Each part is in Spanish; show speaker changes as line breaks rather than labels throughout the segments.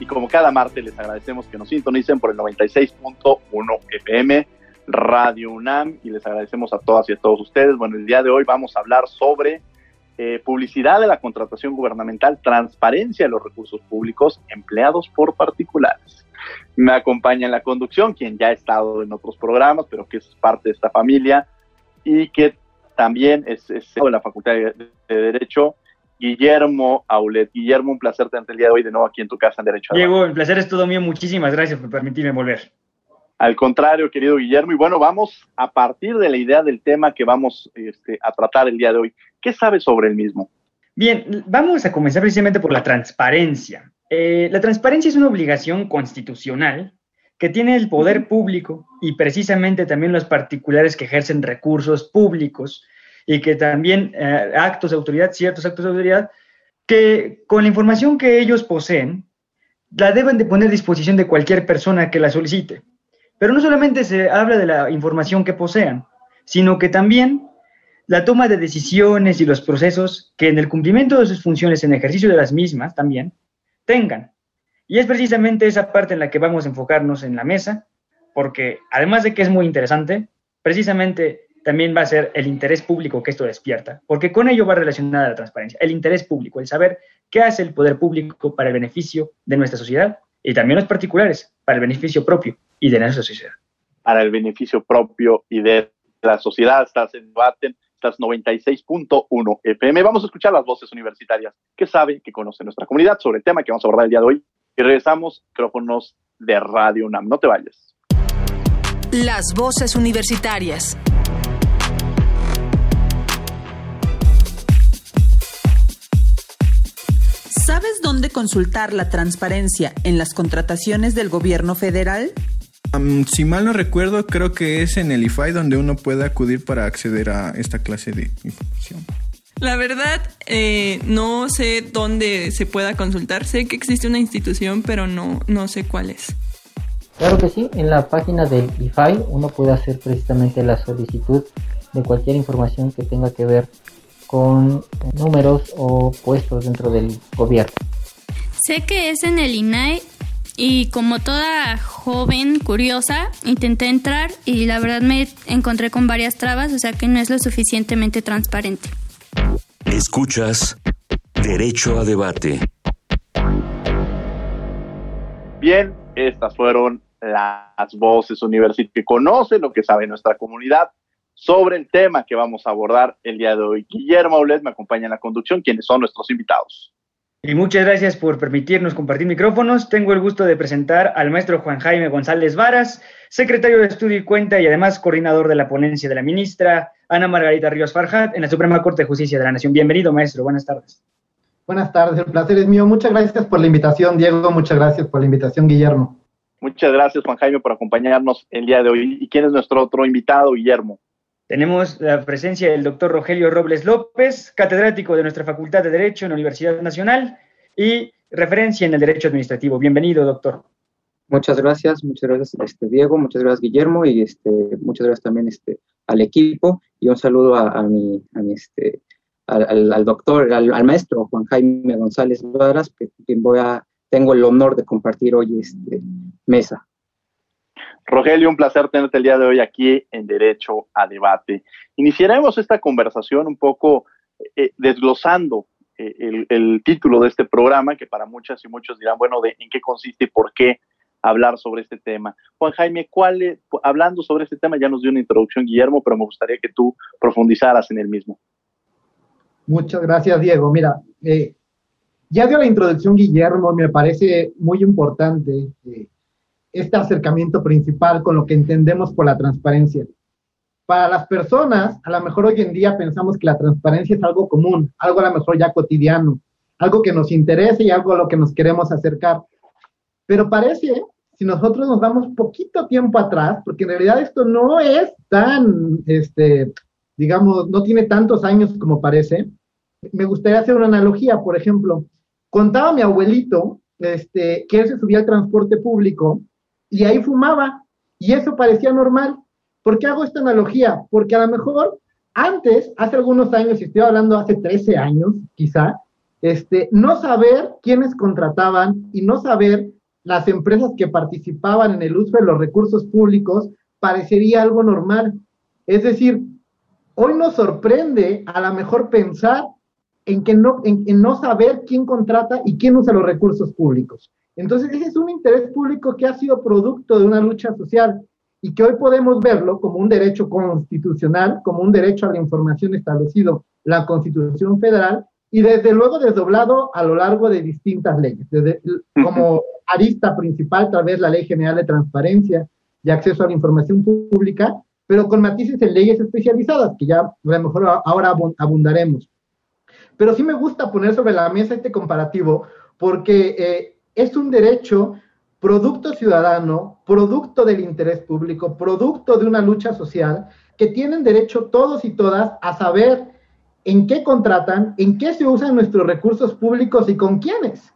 y como cada martes les agradecemos que nos sintonicen por el 96.1 FM Radio UNAM y les agradecemos a todas y a todos ustedes. Bueno, el día de hoy vamos a hablar sobre eh, publicidad de la contratación gubernamental, transparencia de los recursos públicos empleados por particulares. Me acompaña en la conducción quien ya ha estado en otros programas, pero que es parte de esta familia y que también es, de la Facultad de, Derecho, Guillermo Aulet. Guillermo, un placer tenerte el día de hoy de nuevo aquí en tu casa en Derecho.
Diego, el placer es todo mío. Muchísimas gracias por permitirme volver.
Al contrario, querido Guillermo. Y bueno, vamos a partir de la idea del tema que vamos este, a tratar el día de hoy. ¿Qué sabes sobre el mismo?
Bien, vamos a comenzar precisamente por la transparencia. Eh, la transparencia es una obligación constitucional que tiene el poder público y precisamente también los particulares que ejercen recursos públicos y que también eh, actos de autoridad, ciertos actos de autoridad, que con la información que ellos poseen, la deben de poner a disposición de cualquier persona que la solicite. Pero no solamente se habla de la información que posean, sino que también la toma de decisiones y los procesos que en el cumplimiento de sus funciones, en ejercicio de las mismas también, tengan. Y es precisamente esa parte en la que vamos a enfocarnos en la mesa, porque además de que es muy interesante, precisamente también va a ser el interés público que esto despierta, porque con ello va relacionada la transparencia, el interés público, el saber qué hace el poder público para el beneficio de nuestra sociedad y también los particulares, para el beneficio propio y de nuestra sociedad.
Para el beneficio propio y de la sociedad, estás en debate, estás 96.1 FM. Vamos a escuchar las voces universitarias que saben, que conocen nuestra comunidad sobre el tema que vamos a abordar el día de hoy y regresamos, micrófonos de Radio UNAM. No te vayas.
Las voces universitarias. ¿Sabes dónde consultar la transparencia en las contrataciones del gobierno federal?
si mal no recuerdo, creo que es en el IFAI donde uno puede acudir para acceder a esta clase de información.
La verdad, eh, no sé dónde se pueda consultar. Sé que existe una institución, pero no, no sé cuál es.
Claro que sí, en la página del IFAI uno puede hacer precisamente la solicitud de cualquier información que tenga que ver con números o puestos dentro del gobierno.
Sé que es en el INAI y como toda joven curiosa intenté entrar y la verdad me encontré con varias trabas, o sea que no es lo suficientemente transparente.
Escuchas Derecho a Debate.
Bien, estas fueron las voces universitarias que conocen lo que sabe nuestra comunidad sobre el tema que vamos a abordar el día de hoy. Guillermo Aulet me acompaña en la conducción, quienes son nuestros invitados.
Y muchas gracias por permitirnos compartir micrófonos. Tengo el gusto de presentar al maestro Juan Jaime González Varas, secretario de Estudio y Cuenta y además coordinador de la ponencia de la ministra Ana Margarita Ríos Farjat en la Suprema Corte de Justicia de la Nación. Bienvenido, maestro. Buenas tardes.
Buenas tardes, el placer es mío. Muchas gracias por la invitación, Diego. Muchas gracias por la invitación, Guillermo.
Muchas gracias, Juan Jaime, por acompañarnos el día de hoy. ¿Y quién es nuestro otro invitado, Guillermo?
Tenemos la presencia del doctor Rogelio Robles López, catedrático de nuestra Facultad de Derecho en la Universidad Nacional y referencia en el Derecho Administrativo. Bienvenido, doctor.
Muchas gracias, muchas gracias, este, Diego, muchas gracias, Guillermo, y este, muchas gracias también este, al equipo, y un saludo a, mi, este, al, doctor, al, maestro Juan Jaime González Varas, que quien voy a, tengo el honor de compartir hoy este mesa.
Rogelio, un placer tenerte el día de hoy aquí en Derecho a Debate. Iniciaremos esta conversación un poco eh, desglosando eh, el, título de este programa, que para muchas y muchos dirán, bueno, de en qué consiste y por qué hablar sobre este tema. Juan Jaime, ¿cuál hablando sobre este tema ya nos dio una introducción Guillermo, pero me gustaría que tú profundizaras en el mismo.
Muchas gracias, Diego. Mira, eh, ya dio la introducción Guillermo, me parece muy importante eh, este acercamiento principal con lo que entendemos por la transparencia. Para las personas, a lo mejor hoy en día pensamos que la transparencia es algo común, algo a lo mejor ya cotidiano, algo que nos interesa y algo a lo que nos queremos acercar. Pero parece, si nosotros nos damos poquito tiempo atrás, porque en realidad esto no es tan, este, digamos, no tiene tantos años como parece, me gustaría hacer una analogía, por ejemplo, contaba mi abuelito este, que él se subía al transporte público y ahí fumaba y eso parecía normal. ¿Por qué hago esta analogía? Porque a lo mejor antes, hace algunos años, y estoy hablando hace 13 años quizá, este, no saber quiénes contrataban y no saber las empresas que participaban en el uso de los recursos públicos parecería algo normal. Es decir, hoy nos sorprende a lo mejor pensar en, que no, en, no saber quién contrata y quién usa los recursos públicos. Entonces, ese es un interés público que ha sido producto de una lucha social y que hoy podemos verlo como un derecho constitucional, como un derecho a la información establecido la Constitución Federal y desde luego desdoblado a lo largo de distintas leyes, desde, como arista principal tal vez la Ley General de Transparencia y Acceso a la Información Pública, pero con matices en leyes especializadas, que ya a lo mejor ahora abundaremos. Pero sí me gusta poner sobre la mesa este comparativo porque eh, es un derecho producto ciudadano, producto del interés público, producto de una lucha social, que tienen derecho todos y todas a saber en qué contratan, en qué se usan nuestros recursos públicos y con quiénes.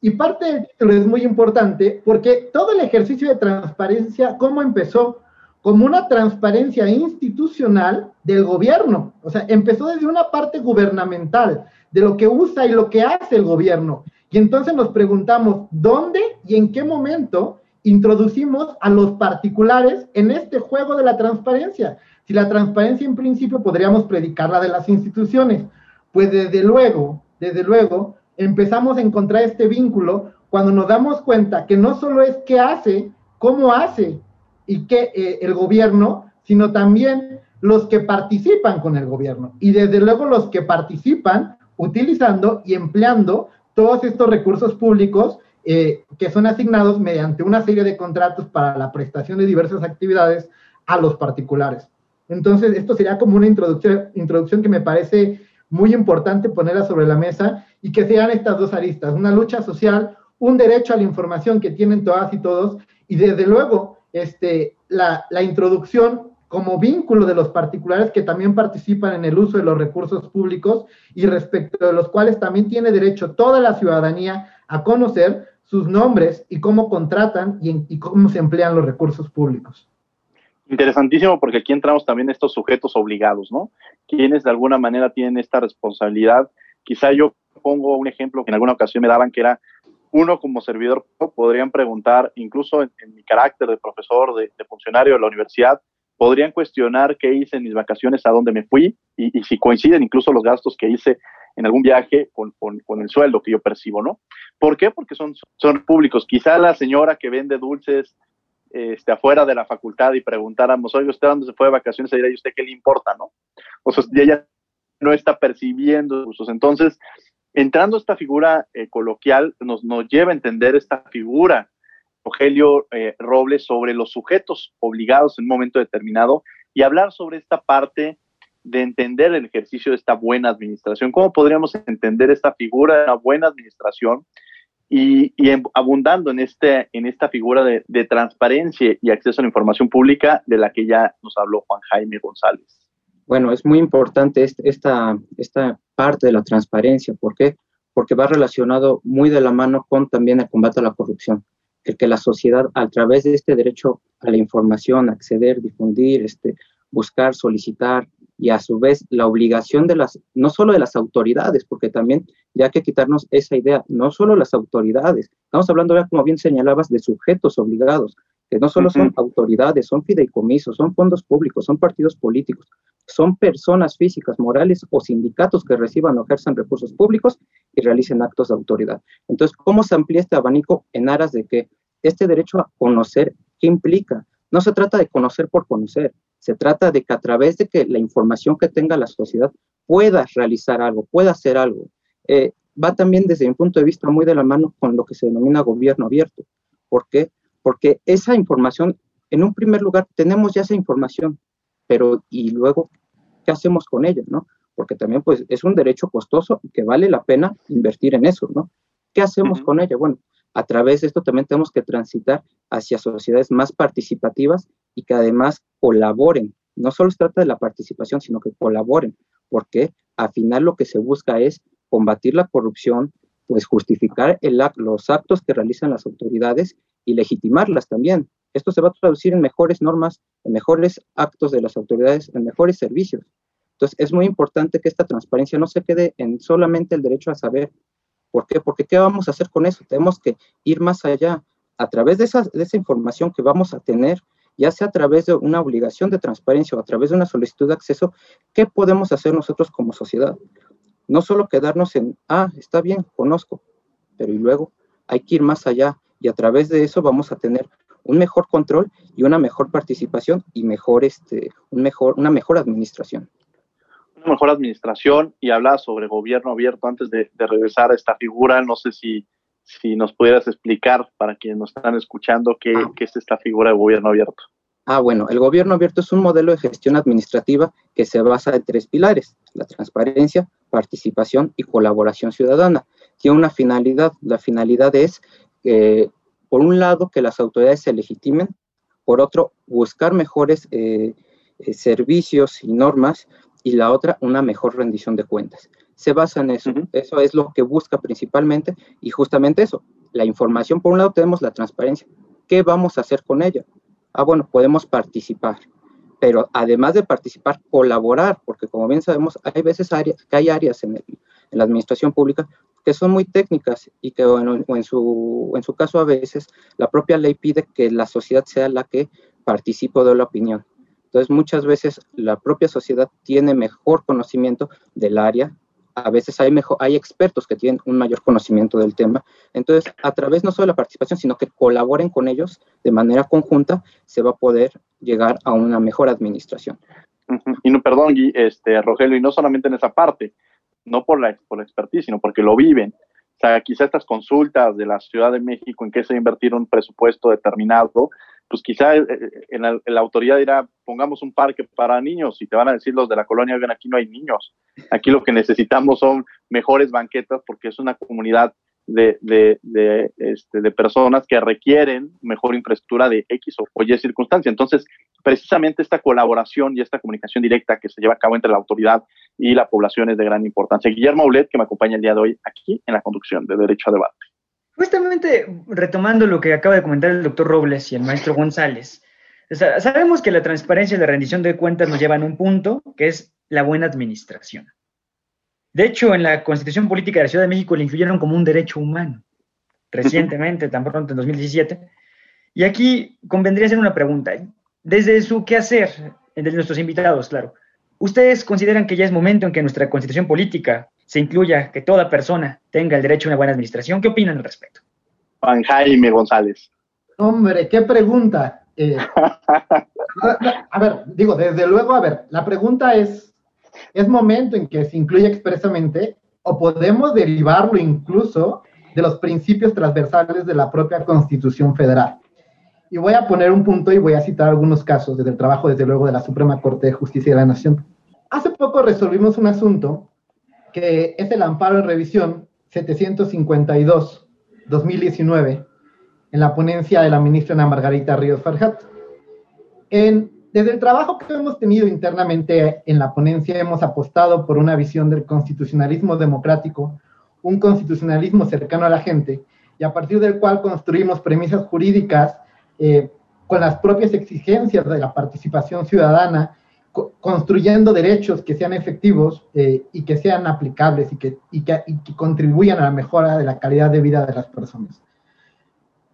Y parte del título es muy importante porque todo el ejercicio de transparencia, ¿cómo empezó? como una transparencia institucional del gobierno. O sea, empezó desde una parte gubernamental, de lo que usa y lo que hace el gobierno. Y entonces nos preguntamos, ¿dónde y en qué momento introducimos a los particulares en este juego de la transparencia? Si la transparencia en principio podríamos predicarla de las instituciones, pues desde luego, desde luego, empezamos a encontrar este vínculo cuando nos damos cuenta que no solo es qué hace, cómo hace, y que eh, el gobierno, sino también los que participan con el gobierno. Y desde luego los que participan utilizando y empleando todos estos recursos públicos eh, que son asignados mediante una serie de contratos para la prestación de diversas actividades a los particulares. Entonces, esto sería como una introducción, introducción que me parece muy importante ponerla sobre la mesa y que sean estas dos aristas, una lucha social, un derecho a la información que tienen todas y todos, y desde luego este, la, la introducción como vínculo de los particulares que también participan en el uso de los recursos públicos y respecto de los cuales también tiene derecho toda la ciudadanía a conocer sus nombres y cómo contratan y, cómo se emplean los recursos públicos.
Interesantísimo porque aquí entramos también estos sujetos obligados, ¿no? Quienes de alguna manera tienen esta responsabilidad. Quizá yo pongo un ejemplo que en alguna ocasión me daban que era uno como servidor podrían preguntar, incluso en, mi carácter de profesor, de, funcionario de la universidad, podrían cuestionar qué hice en mis vacaciones, a dónde me fui y, si coinciden incluso los gastos que hice en algún viaje con, el sueldo que yo percibo, ¿no? ¿Por qué? Porque son, públicos. Quizá la señora que vende dulces este, afuera de la facultad y preguntáramos, oye, ¿usted dónde se fue de vacaciones? Se diría, ¿y usted qué le importa, no? O sea, ella no está percibiendo usos. Entonces, entrando esta figura eh, coloquial, nos lleva a entender esta figura, Rogelio eh, Robles, sobre los sujetos obligados en un momento determinado y hablar sobre esta parte de entender el ejercicio de esta buena administración. ¿Cómo podríamos entender esta figura de una buena administración? Y, abundando en, este, en esta figura de, transparencia y acceso a la información pública de la que ya nos habló Juan Jaime González.
Bueno, es muy importante esta, esta parte de la transparencia. ¿Por qué? Porque va relacionado muy de la mano con también el combate a la corrupción. El que la sociedad, a través de este derecho a la información, acceder, difundir, este, buscar, solicitar, y a su vez la obligación de las, no solo de las autoridades, porque también ya hay que quitarnos esa idea, no solo las autoridades, estamos hablando ya, como bien señalabas, de sujetos obligados, que no solo son autoridades, son fideicomisos, son fondos públicos, son partidos políticos, son personas físicas, morales o sindicatos que reciban o ejerzan recursos públicos y realicen actos de autoridad. Entonces, ¿cómo se amplía este abanico en aras de que este derecho a conocer, ¿qué implica? No se trata de conocer por conocer, se trata de que a través de que la información que tenga la sociedad pueda realizar algo, pueda hacer algo. Eh, va también desde mi punto de vista muy de la mano con lo que se denomina gobierno abierto. ¿Por qué? Porque esa información, en un primer lugar, tenemos ya esa información, pero y luego, ¿qué hacemos con ella? ¿no? Porque también pues es un derecho costoso y que vale la pena invertir en eso, ¿no? ¿Qué hacemos con ella? Bueno, a través de esto también tenemos que transitar hacia sociedades más participativas y que además colaboren. No solo se trata de la participación, sino que colaboren, porque al final lo que se busca es combatir la corrupción, pues justificar el, los actos que realizan las autoridades y legitimarlas también. Esto se va a traducir en mejores normas, en mejores actos de las autoridades, en mejores servicios. Entonces, es muy importante que esta transparencia no se quede en solamente el derecho a saber, ¿Por qué? Porque ¿qué vamos a hacer con eso? Tenemos que ir más allá. A través de esa, de esa información que vamos a tener, ya sea a través de una obligación de transparencia o a través de una solicitud de acceso, ¿qué podemos hacer nosotros como sociedad? No solo quedarnos en, ah, está bien, conozco, pero y luego hay que ir más allá y a través de eso vamos a tener un mejor control y una mejor participación y mejor, este, un mejor, una mejor administración
mejor administración y habla sobre gobierno abierto antes de, regresar a esta figura. No sé si, si nos pudieras explicar para quienes nos están escuchando qué, ah. qué es esta figura de gobierno abierto.
Ah, bueno, el gobierno abierto es un modelo de gestión administrativa que se basa en tres pilares, la transparencia, participación y colaboración ciudadana. Tiene una finalidad, la finalidad es, eh, por un lado, que las autoridades se legitimen, por otro, buscar mejores eh, eh, servicios y normas y la otra una mejor rendición de cuentas. Se basa en eso, eso es lo que busca principalmente y justamente eso, la información, por un lado tenemos la transparencia, ¿qué vamos a hacer con ella? Ah, bueno, podemos participar, pero además de participar, colaborar, porque como bien sabemos, hay veces que hay áreas en, la administración pública que son muy técnicas y que en, su, en su caso a veces la propia ley pide que la sociedad sea la que participe dé la opinión. Entonces, muchas veces la propia sociedad tiene mejor conocimiento del área. A veces hay, mejor, hay expertos que tienen un mayor conocimiento del tema. Entonces, a través no solo de la participación, sino que colaboren con ellos de manera conjunta, se va a poder llegar a una mejor administración.
Y no, perdón, este, Rogelio, y no solamente en esa parte, no por la, por la expertise, sino porque lo viven. O sea, quizá estas consultas de la Ciudad de México en que se invertir un presupuesto determinado, pues quizá eh, eh, en la, autoridad dirá, pongamos un parque para niños y te van a decir los de la colonia, ven, aquí no hay niños, aquí lo que necesitamos son mejores banquetas porque es una comunidad de, de, de, este, de personas que requieren mejor infraestructura de X o Y circunstancia. Entonces, precisamente esta colaboración y esta comunicación directa que se lleva a cabo entre la autoridad y la población es de gran importancia. Guillermo Aulet, que me acompaña el día de hoy aquí en la conducción de Derecho a Debate.
Justamente retomando lo que acaba de comentar el doctor Robles y el maestro González, sabemos que la transparencia y la rendición de cuentas nos llevan a un punto que es la buena administración. De hecho, en la Constitución Política de la Ciudad de México le incluyeron como un derecho humano, recientemente, tan pronto en 2017. Y aquí convendría hacer una pregunta. Desde su quehacer, desde nuestros invitados, claro, ¿ustedes consideran que ya es momento en que nuestra Constitución Política se incluya que toda persona tenga el derecho a una buena administración. ¿Qué opinan al respecto?
Juan Jaime González.
Hombre, qué pregunta. Eh, a ver, digo, desde luego, a ver, la pregunta es, ¿es momento en que se incluya expresamente o podemos derivarlo incluso de los principios transversales de la propia Constitución Federal? Y voy a poner un punto y voy a citar algunos casos desde el trabajo, desde luego, de la Suprema Corte de Justicia de la Nación. Hace poco resolvimos un asunto que es el amparo en revisión 752-2019 en la ponencia de la ministra Ana Margarita Ríos Farjat. Desde el trabajo que hemos tenido internamente en la ponencia, hemos apostado por una visión del constitucionalismo democrático, un constitucionalismo cercano a la gente, y a partir del cual construimos premisas jurídicas eh, con las propias exigencias de la participación ciudadana construyendo derechos que sean efectivos eh, y que sean aplicables y que, y, que, contribuyan a la mejora de la calidad de vida de las personas.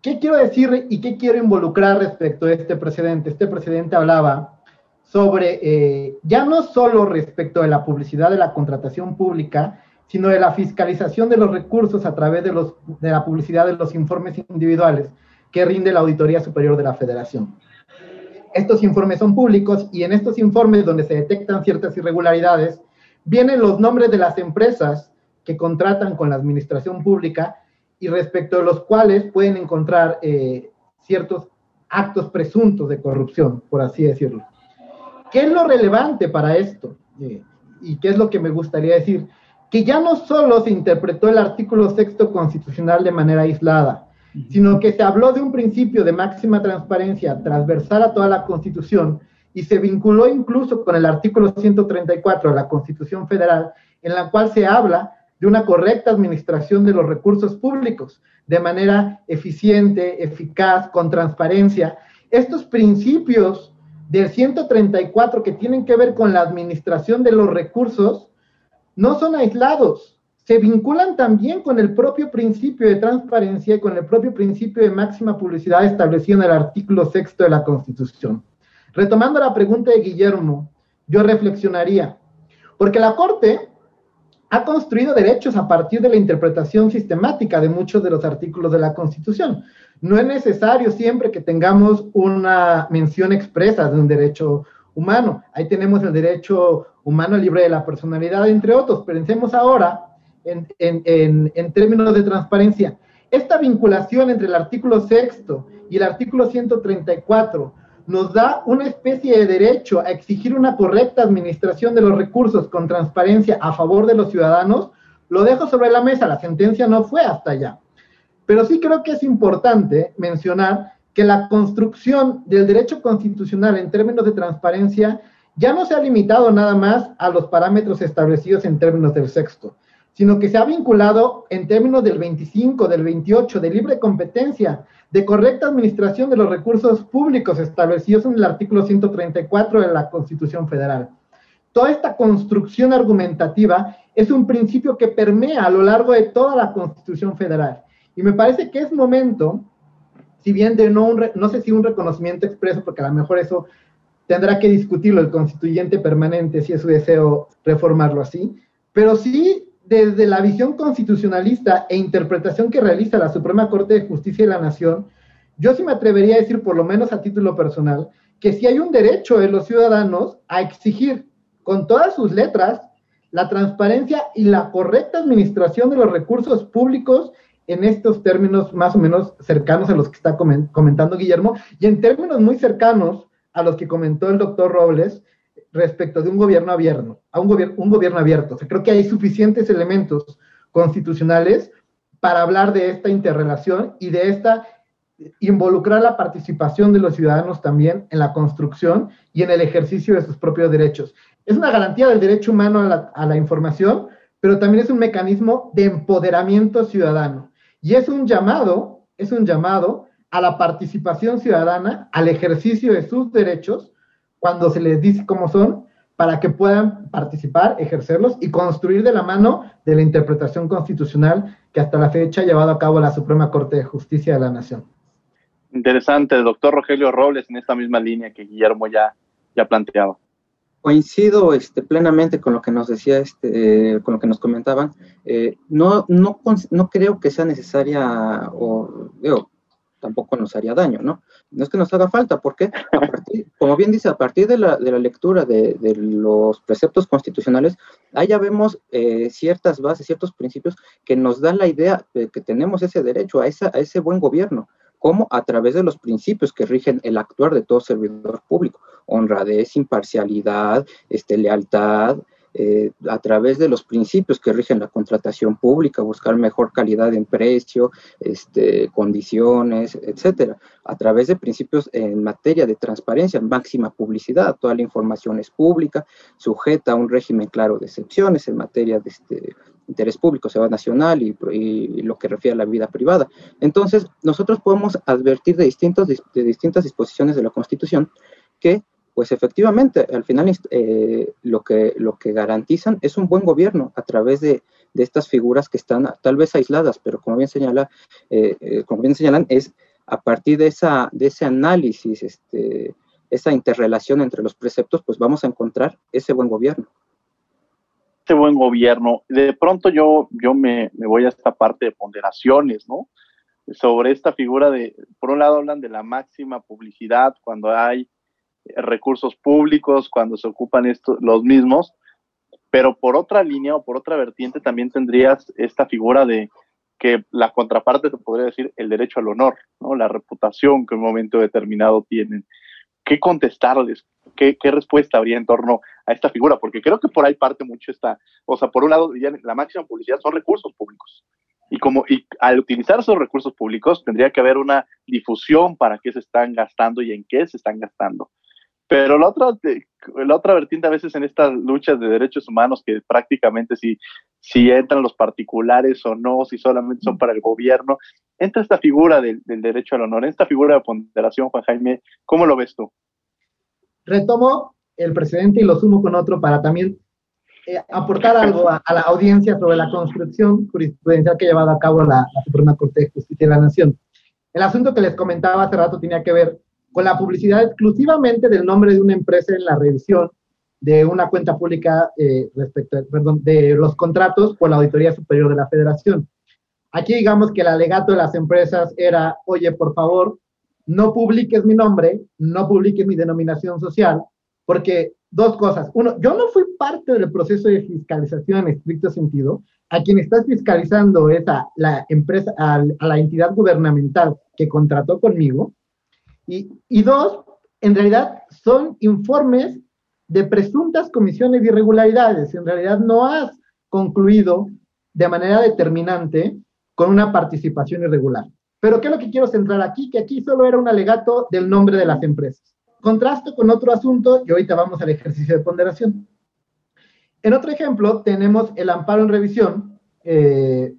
¿Qué quiero decir y qué quiero involucrar respecto a este precedente? Este precedente hablaba sobre, eh, ya no solo respecto de la publicidad de la contratación pública, sino de la fiscalización de los recursos a través de, los, de la publicidad de los informes individuales, que rinde la Auditoría Superior de la Federación. Estos informes son públicos y en estos informes donde se detectan ciertas irregularidades, vienen los nombres de las empresas que contratan con la administración pública y respecto a los cuales pueden encontrar eh, ciertos actos presuntos de corrupción, por así decirlo. ¿Qué es lo relevante para esto? Eh, y qué es lo que me gustaría decir, que ya no solo se interpretó el artículo sexto constitucional de manera aislada, sino que se habló de un principio de máxima transparencia transversal a toda la Constitución y se vinculó incluso con el artículo 134 de la Constitución Federal, en la cual se habla de una correcta administración de los recursos públicos de manera eficiente, eficaz, con transparencia. Estos principios del 134 que tienen que ver con la administración de los recursos no son aislados, se vinculan también con el propio principio de transparencia y con el propio principio de máxima publicidad establecido en el artículo sexto de la Constitución. Retomando la pregunta de Guillermo, yo reflexionaría, porque la Corte ha construido derechos a partir de la interpretación sistemática de muchos de los artículos de la Constitución. No es necesario siempre que tengamos una mención expresa de un derecho humano. Ahí tenemos el derecho humano libre de la personalidad, entre otros. Pensemos ahora en, en términos de transparencia. Esta vinculación entre el artículo sexto y el artículo 134 nos da una especie de derecho a exigir una correcta administración de los recursos con transparencia a favor de los ciudadanos, lo dejo sobre la mesa, la sentencia no fue hasta allá. Pero sí creo que es importante mencionar que la construcción del derecho constitucional en términos de transparencia ya no se ha limitado nada más a los parámetros establecidos en términos del sexto, sino que se ha vinculado en términos del 25, del 28, de libre competencia, de correcta administración de los recursos públicos establecidos en el artículo 134 de la Constitución Federal. Toda esta construcción argumentativa es un principio que permea a lo largo de toda la Constitución Federal. Y me parece que es momento, si bien de no, no sé si un reconocimiento expreso, porque a lo mejor eso tendrá que discutirlo el constituyente permanente, si es su deseo reformarlo así, pero sí desde la visión constitucionalista e interpretación que realiza la Suprema Corte de Justicia de la Nación, yo sí me atrevería a decir, por lo menos a título personal, que si hay un derecho de los ciudadanos a exigir con todas sus letras la transparencia y la correcta administración de los recursos públicos en estos términos más o menos cercanos a los que está comentando Guillermo y en términos muy cercanos a los que comentó el doctor Robles respecto de un gobierno abierto, a un, gobierno un gobierno abierto. creo que hay suficientes elementos constitucionales para hablar de esta interrelación y de esta involucrar la participación de los ciudadanos también en la construcción y en el ejercicio de sus propios derechos. Es una garantía del derecho humano a la, a la información, pero también es un mecanismo de empoderamiento ciudadano. Y es un llamado, es un llamado a la participación ciudadana, al ejercicio de sus derechos, cuando se les dice cómo son, para que puedan participar, ejercerlos y construir de la mano de la interpretación constitucional que hasta la fecha ha llevado a cabo la Suprema Corte de Justicia de la Nación.
Interesante, doctor Rogelio Robles, en esta misma línea que Guillermo ya, ya planteaba.
Coincido este, plenamente con lo que nos decía, este, con lo que nos comentaban. Eh, no, no, no creo que sea necesaria, o digo, tampoco nos haría daño, ¿no? No es que nos haga falta, porque, como bien dice, a partir de la, de la lectura de, de, los preceptos constitucionales, ahí ya vemos eh, ciertas bases, ciertos principios que nos dan la idea de que tenemos ese derecho a, esa, a ese buen gobierno, como a través de los principios que rigen el actuar de todo servidor público, honradez, imparcialidad, este, lealtad, eh, a través de los principios que rigen la contratación pública, buscar mejor calidad en precio, este, condiciones, etcétera, a través de principios en materia de transparencia, máxima publicidad, toda la información es pública, sujeta a un régimen claro de excepciones en materia de este, interés público, seguridad nacional y, y, lo que refiere a la vida privada. Entonces, nosotros podemos advertir de, distintos, de distintas disposiciones de la Constitución que pues efectivamente, al final eh, lo, que, lo que garantizan es un buen gobierno a través de, de estas figuras que están tal vez aisladas, pero como bien señala, eh, eh, como bien señalan, es a partir de, esa, de ese análisis, este, esa interrelación entre los preceptos, pues vamos a encontrar ese buen gobierno.
Ese buen gobierno. De pronto yo, yo me, me voy a esta parte de ponderaciones, ¿no? sobre esta figura de, por un lado hablan de la máxima publicidad cuando hay recursos públicos, cuando se ocupan estos, los mismos, pero por otra línea o por otra vertiente también tendrías esta figura de que la contraparte te podría decir el derecho al honor, ¿no? la reputación que en un momento determinado tienen. ¿Qué contestarles? ¿Qué, ¿Qué, respuesta habría en torno a esta figura? Porque creo que por ahí parte mucho esta, o sea, por un lado, la máxima publicidad son recursos públicos. Y como y al utilizar esos recursos públicos tendría que haber una difusión para qué se están gastando y en qué se están gastando. Pero la otra, la otra vertiente a veces en estas luchas de derechos humanos, que prácticamente si, si entran los particulares o no, si solamente son para el gobierno, entra esta figura del, derecho al honor, esta figura de ponderación, Juan Jaime, ¿cómo lo ves tú?
Retomo el precedente y lo sumo con otro para también eh, aportar algo a, la audiencia sobre la construcción jurisprudencial que ha llevado a cabo la, la Suprema Corte de Justicia de la Nación. El asunto que les comentaba hace rato tenía que ver con la publicidad exclusivamente del nombre de una empresa en la revisión de una cuenta pública eh, respecto, perdón, de los contratos por la Auditoría Superior de la Federación. Aquí digamos que el alegato de las empresas era, oye, por favor, no publiques mi nombre, no publiques mi denominación social, porque dos cosas. Uno, yo no fui parte del proceso de fiscalización en estricto sentido. A quien estás fiscalizando es a la empresa, a la entidad gubernamental que contrató conmigo, y, dos, en realidad son informes de presuntas comisiones de irregularidades. En realidad no has concluido de manera determinante con una participación irregular. Pero ¿qué es lo que quiero centrar aquí? Que aquí solo era un alegato del nombre de las empresas. Contrasto con otro asunto y ahorita vamos al ejercicio de ponderación. En otro ejemplo tenemos el amparo en revisión eh,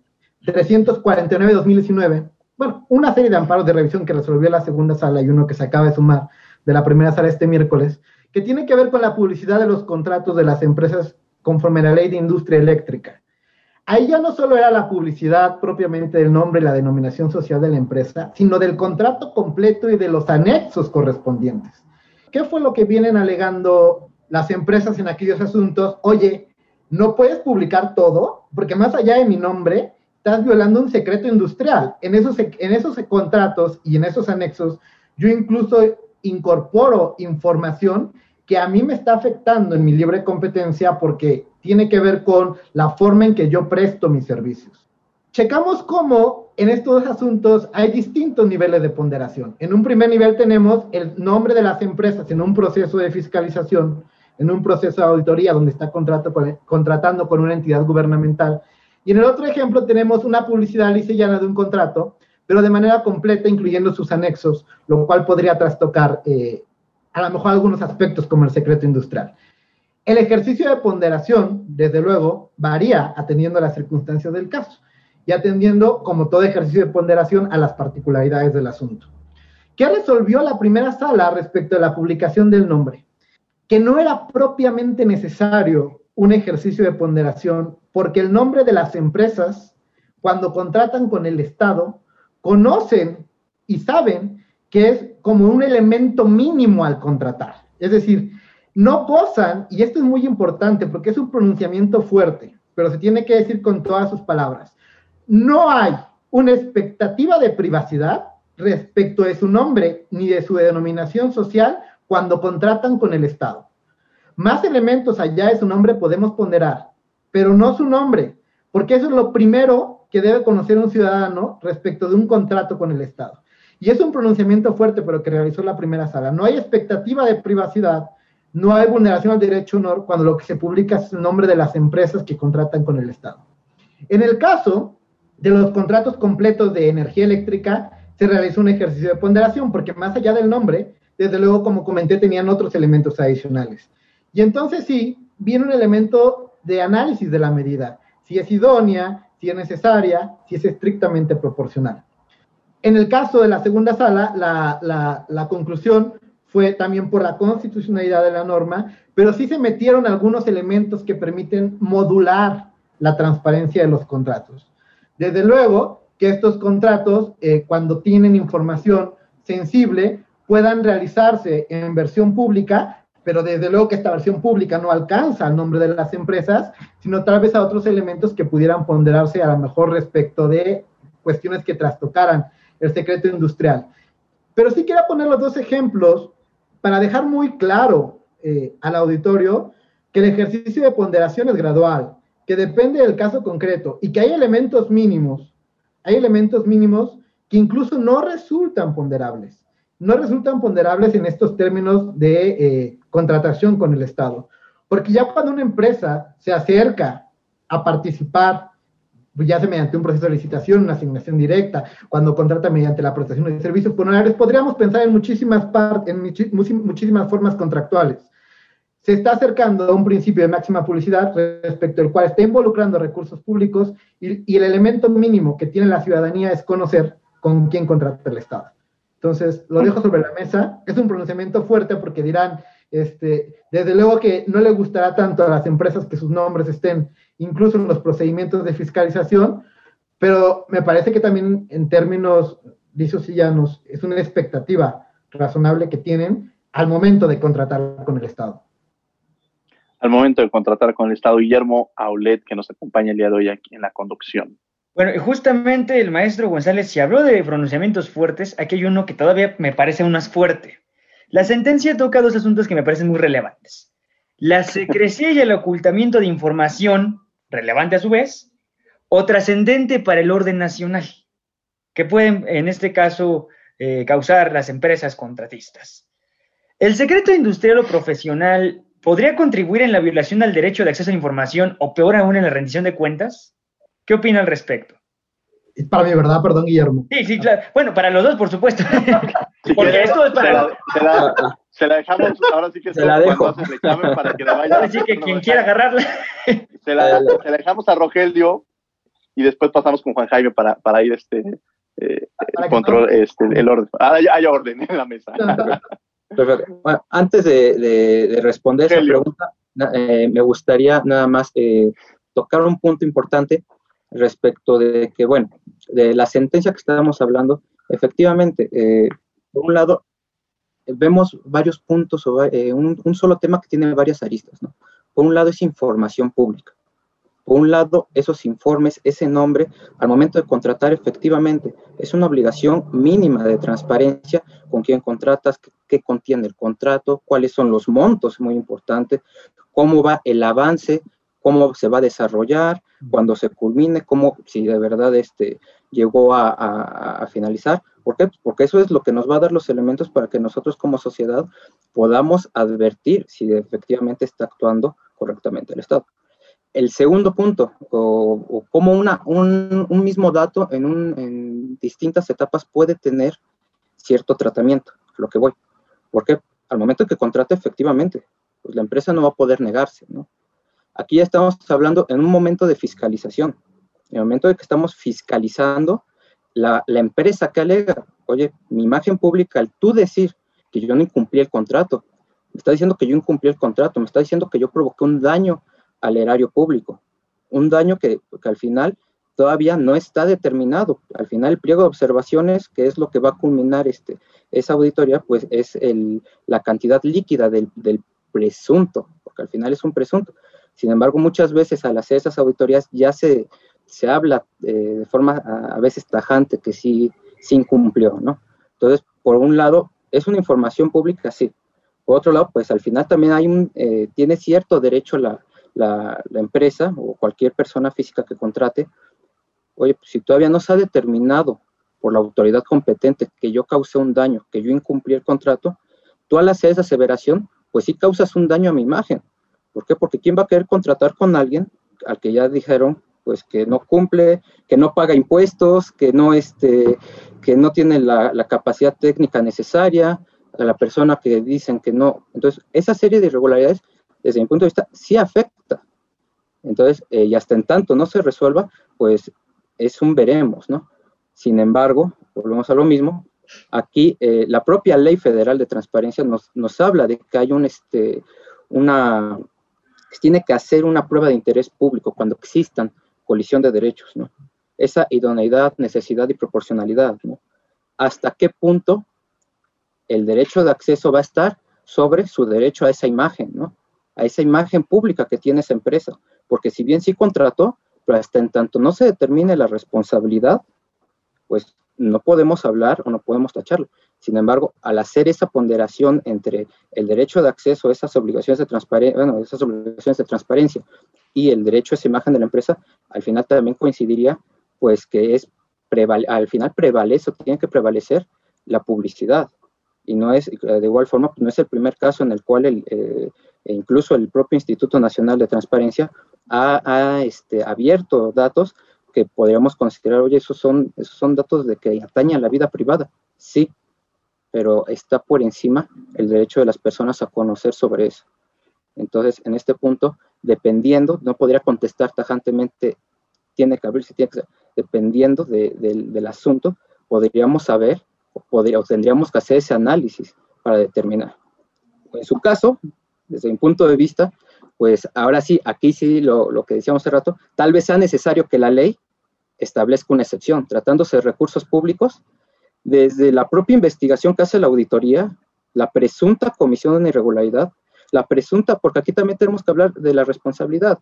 349-2019 bueno, una serie de amparos de revisión que resolvió la segunda sala y uno que se acaba de sumar de la primera sala este miércoles, que tiene que ver con la publicidad de los contratos de las empresas conforme a la ley de industria eléctrica. Ahí ya no solo era la publicidad propiamente del nombre y la denominación social de la empresa, sino del contrato completo y de los anexos correspondientes. ¿Qué fue lo que vienen alegando las empresas en aquellos asuntos? Oye, no puedes publicar todo, porque más allá de mi nombre, estás violando un secreto industrial. En esos, en esos contratos y en esos anexos, yo incluso incorporo información que a mí me está afectando en mi libre competencia porque tiene que ver con la forma en que yo presto mis servicios. Checamos cómo en estos asuntos hay distintos niveles de ponderación. En un primer nivel tenemos el nombre de las empresas en un proceso de fiscalización, en un proceso de auditoría donde está contratando con una entidad gubernamental y en el otro ejemplo tenemos una publicidad lisa de un contrato, pero de manera completa, incluyendo sus anexos, lo cual podría trastocar eh, a lo mejor algunos aspectos como el secreto industrial. El ejercicio de ponderación, desde luego, varía atendiendo a las circunstancias del caso y atendiendo, como todo ejercicio de ponderación, a las particularidades del asunto. ¿Qué resolvió la primera sala respecto a la publicación del nombre? Que no era propiamente necesario un ejercicio de ponderación porque el nombre de las empresas, cuando contratan con el Estado, conocen y saben que es como un elemento mínimo al contratar. Es decir, no gozan, y esto es muy importante porque es un pronunciamiento fuerte, pero se tiene que decir con todas sus palabras, no hay una expectativa de privacidad respecto de su nombre ni de su denominación social cuando contratan con el Estado. Más elementos allá de su nombre podemos ponderar, pero no su nombre, porque eso es lo primero que debe conocer un ciudadano respecto de un contrato con el Estado. Y es un pronunciamiento fuerte, pero que realizó la primera sala. No hay expectativa de privacidad, no hay vulneración al derecho honor cuando lo que se publica es el nombre de las empresas que contratan con el Estado. En el caso de los contratos completos de energía eléctrica, se realizó un ejercicio de ponderación, porque más allá del nombre, desde luego, como comenté, tenían otros elementos adicionales. Y entonces sí, viene un elemento de análisis de la medida, si es idónea, si es necesaria, si es estrictamente proporcional. En el caso de la segunda sala, la, conclusión fue también por la constitucionalidad de la norma, pero sí se metieron algunos elementos que permiten modular la transparencia de los contratos. Desde luego que estos contratos, eh, cuando tienen información sensible, puedan realizarse en versión pública pero desde luego que esta versión pública no alcanza al nombre de las empresas, sino tal vez a otros elementos que pudieran ponderarse a lo mejor respecto de cuestiones que trastocaran el secreto industrial. Pero sí quiero poner los dos ejemplos para dejar muy claro eh, al auditorio que el ejercicio de ponderación es gradual, que depende del caso concreto y que hay elementos mínimos, hay elementos mínimos que incluso no resultan ponderables, no resultan ponderables en estos términos de eh, contratación con el Estado. Porque ya cuando una empresa se acerca a participar, ya sea mediante un proceso de licitación, una asignación directa, cuando contrata mediante la prestación de servicios honorarios, podríamos pensar en muchísimas, en muchísimas formas contractuales se está acercando a un principio de máxima publicidad respecto al cual está involucrando recursos públicos y, el elemento mínimo que tiene la ciudadanía es conocer con quién contrata el Estado. Entonces, lo dejo sobre la mesa. Es un pronunciamiento fuerte porque dirán, este, desde luego que no le gustará tanto a las empresas que sus nombres estén incluso en los procedimientos de fiscalización, pero me parece que también en términos lisos y llanos es una expectativa razonable que tienen al momento de contratar con el Estado
al momento de contratar con el Estado, Guillermo Aulet, que nos acompaña el día de hoy aquí en la conducción.
Bueno, justamente el maestro González, si habló de pronunciamientos fuertes, aquí hay uno que todavía me parece aún más fuerte. La sentencia toca dos asuntos que me parecen muy relevantes. La secrecía y el ocultamiento de información, relevante a su vez, o trascendente para el orden nacional, que pueden, en este caso, eh, causar las empresas contratistas. El secreto industrial o profesional podría contribuir en la violación al derecho de acceso a la información o peor aún en la rendición de cuentas? ¿Qué opina al respecto?
Es para mí, ¿verdad? Perdón, Guillermo.
Sí, sí, claro. Bueno, para los dos, por supuesto. Porque esto es para...
Se la, se la, dejamos, ahora sí que
se la dejo.
para que la vaya.
Ahora sí que quien quiera agarrarla.
Se la, se la, dejamos a Rogelio y después pasamos con Juan Jaime para, para ir este... Eh, el control, este, el orden. Ah, hay orden en la mesa.
Perfecto. Bueno, antes de, responder esa pregunta, eh, me gustaría nada más eh, tocar un punto importante respecto de que, bueno, de la sentencia que estábamos hablando, efectivamente, eh, por un lado, vemos varios puntos, o, un, un, solo tema que tiene varias aristas. Por un lado es información pública. Por un lado, esos informes, ese nombre, al momento de contratar efectivamente, es una obligación mínima de transparencia con quién contratas, qué, contiene el contrato, cuáles son los montos, muy importante, cómo va el avance, cómo se va a desarrollar, cuando se culmine, cómo, si de verdad este, llegó a, finalizar. ¿Por qué? Porque eso es lo que nos va a dar los elementos para que nosotros como sociedad podamos advertir si efectivamente está actuando correctamente el Estado. El segundo punto, o, cómo una, un, mismo dato en, distintas etapas puede tener cierto tratamiento, lo que voy. Porque al momento que contrata efectivamente, pues la empresa no va a poder negarse, ¿no? Aquí ya estamos hablando en un momento de fiscalización. En el momento de que estamos fiscalizando, la, empresa que alega, oye, mi imagen pública, al tú decir que yo no incumplí el contrato, me está diciendo que yo incumplí el contrato, me está diciendo que yo provoqué un daño al erario público. Un daño que, al final todavía no está determinado. Al final el pliego de observaciones, que es lo que va a culminar este, esa auditoría, pues es el, la cantidad líquida del, presunto, porque al final es un presunto. Sin embargo, muchas veces al hacer esas auditorías ya se, se habla eh, de forma a, veces tajante que sí, sí incumplió, ¿no? Entonces, por un lado, es una información pública, sí. Por otro lado, pues al final también hay un, eh, tiene cierto derecho la, la, empresa o cualquier persona física que contrate, oye, pues, si todavía no se ha determinado por la autoridad competente que yo causé un daño, que yo incumplí el contrato, tú al hacer esa aseveración, pues sí causas un daño a mi imagen. ¿Por qué? Porque ¿quién va a querer contratar con alguien al que ya dijeron pues que no cumple, que no paga impuestos, que no este, que no tiene la, capacidad técnica necesaria, a la persona que dicen que no. Entonces, esa serie de irregularidades desde mi punto de vista, sí afecta. Entonces, eh, y hasta en tanto no se resuelva, pues es un veremos, ¿no? Sin embargo, volvemos a lo mismo, aquí eh, la propia ley federal de transparencia nos, nos habla de que hay un, este, una, tiene que hacer una prueba de interés público cuando existan colisión de derechos, ¿no? Esa idoneidad, necesidad y proporcionalidad, ¿no? ¿Hasta qué punto el derecho de acceso va a estar sobre su derecho a esa imagen, ¿no? a esa imagen pública que tiene esa empresa. Porque si bien sí contrató, pero hasta en tanto no se determine la responsabilidad, pues no podemos hablar o no podemos tacharlo. Sin embargo, al hacer esa ponderación entre el derecho de acceso a esas obligaciones de transparencia, bueno, esas obligaciones de transparencia y el derecho a esa imagen de la empresa, al final también coincidiría, pues que es al final prevalece o tiene que prevalecer la publicidad. Y no es, de igual forma, pues, no es el primer caso en el cual el, eh, incluso el propio Instituto Nacional de Transparencia ha, este, abierto datos que podríamos considerar, oye, esos son, esos son datos de que atañen a la vida privada. Sí, pero está por encima el derecho de las personas a conocer sobre eso. Entonces, en este punto, dependiendo, no podría contestar tajantemente, tiene que abrirse, tiene que dependiendo del asunto, podríamos saber o, podría, tendríamos que hacer ese análisis para determinar. En su caso, desde mi punto de vista, pues ahora sí, aquí sí lo, lo que decíamos hace rato, tal vez sea necesario que la ley establezca una excepción, tratándose de recursos públicos, desde la propia investigación que hace la auditoría, la presunta comisión de irregularidad, la presunta, porque aquí también tenemos que hablar de la responsabilidad.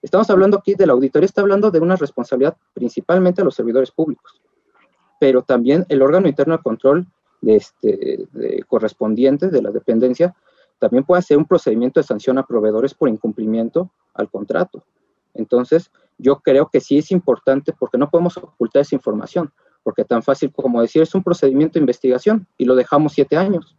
Estamos hablando aquí de la auditoría, está hablando de una responsabilidad principalmente a los servidores públicos, pero también el órgano interno de control de este, correspondiente de la dependencia también puede hacer un procedimiento de sanción a proveedores por incumplimiento al contrato. Entonces, yo creo que sí es importante porque no podemos ocultar esa información porque tan fácil como decir es un procedimiento de investigación y lo dejamos siete años.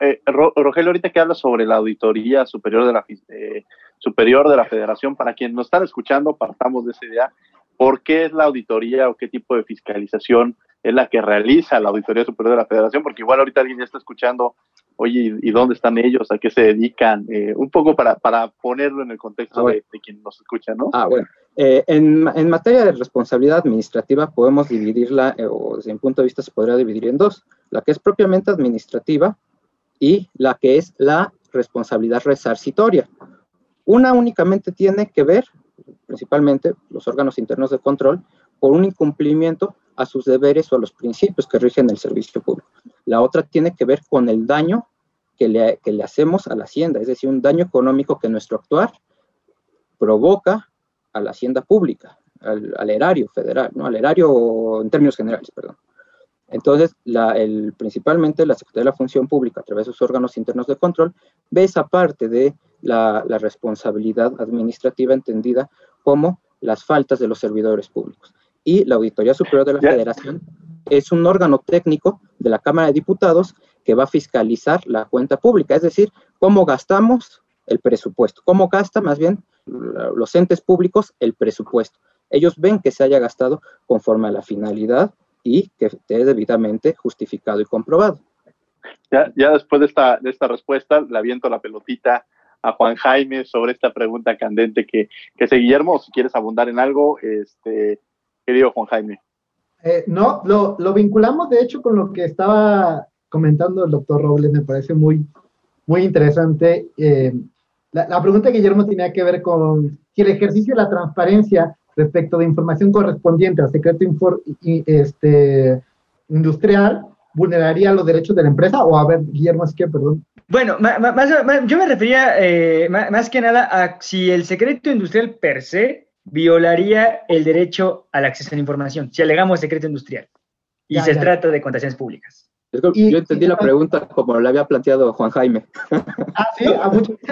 Eh, Rogelio, ahorita que habla sobre la auditoría superior de la eh, superior de la Federación, para quienes nos están escuchando, partamos de esa idea. ¿Por qué es la auditoría o qué tipo de fiscalización es la que realiza la Auditoría Superior de la Federación? Porque igual ahorita alguien ya está escuchando, oye, ¿y dónde están ellos? ¿A qué se dedican? Eh, un poco para, para ponerlo en el contexto ah, de, de, quien nos escucha, ¿no?
Ah, bueno. Eh, en, en, materia de responsabilidad administrativa podemos dividirla, eh, o desde mi punto de vista se podría dividir en dos, la que es propiamente administrativa y la que es la responsabilidad resarcitoria. Una únicamente tiene que ver, principalmente los órganos internos de control, por un incumplimiento a sus deberes o a los principios que rigen el servicio público. La otra tiene que ver con el daño que le, que le hacemos a la hacienda, es decir, un daño económico que nuestro actuar provoca a la hacienda pública, al, erario federal, ¿no? al erario en términos generales, perdón. Entonces, la, el, principalmente la Secretaría de la Función Pública, a través de sus órganos internos de control, ve esa parte de la, la responsabilidad administrativa entendida como las faltas de los servidores públicos. Y la Auditoría Superior de la Federación es un órgano técnico de la Cámara de Diputados que va a fiscalizar la cuenta pública, es decir, cómo gastamos el presupuesto, cómo gasta más bien los entes públicos el presupuesto. Ellos ven que se haya gastado conforme a la finalidad y que esté debidamente justificado y comprobado.
Ya, ya después de esta, de esta respuesta, le aviento la pelotita a Juan Jaime sobre esta pregunta candente que, que hace Guillermo, si quieres abundar en algo, este, querido Juan Jaime.
Eh, no, lo, lo, vinculamos de hecho con lo que estaba comentando el doctor Robles, me parece muy, muy interesante. Eh, la, pregunta de Guillermo tenía que ver con si el ejercicio de la transparencia respecto de información correspondiente al secreto este, industrial vulneraría los derechos de la empresa o a ver, Guillermo, es que, perdón.
Bueno, yo me refería eh, más, que nada a si el secreto industrial per se violaría el derecho al acceso a la información, si alegamos secreto industrial y se trata de contrataciones públicas
yo entendí la pregunta como la había planteado Juan Jaime.
Ah, sí, a muchos.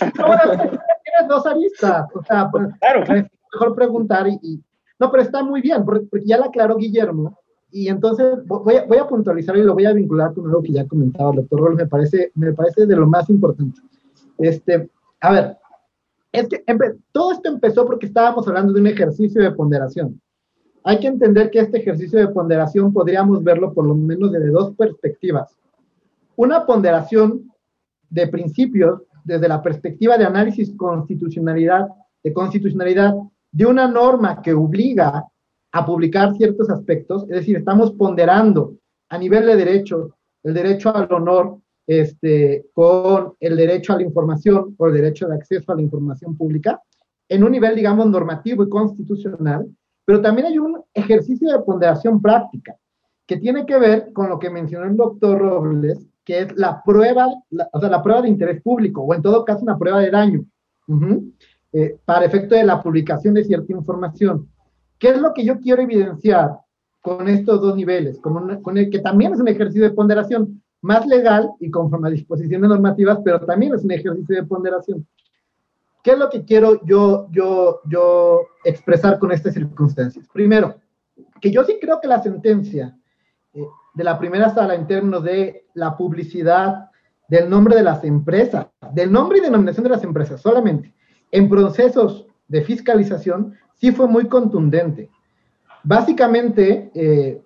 tienes dos aristas. O sea, pues, claro. mejor preguntar y, No, pero está muy bien, porque, ya la aclaró Guillermo. Y entonces voy a, voy a puntualizar y lo voy a vincular con algo que ya comentaba el doctor Rol, me parece, me parece de lo más importante. Este, a ver, es que todo esto empezó porque estábamos hablando de un ejercicio de ponderación. Hay que entender que este ejercicio de ponderación podríamos verlo por lo menos desde dos perspectivas. Una ponderación de principios desde la perspectiva de análisis constitucionalidad, de constitucionalidad de una norma que obliga a publicar ciertos aspectos, es decir, estamos ponderando a nivel de derecho el derecho al honor este, con el derecho a la información o el derecho de acceso a la información pública en un nivel, digamos, normativo y constitucional, pero también hay un ejercicio de ponderación práctica que tiene que ver con lo que mencionó el doctor Robles, que es la prueba, o sea, la prueba de interés público, o en todo caso una prueba de daño, eh, para efecto de la publicación de cierta información. ¿Qué es lo que yo quiero evidenciar con estos dos niveles, con, con el que también es un ejercicio de ponderación más legal y conforme a disposiciones normativas, pero también es un ejercicio de ponderación. ¿Qué es lo que quiero yo, yo, yo expresar con estas circunstancias? Primero, que yo sí creo que la sentencia eh, de la primera sala en términos de la publicidad del nombre de las empresas, del nombre y denominación de las empresas solamente, en procesos de fiscalización, sí fue muy contundente. Básicamente, eh,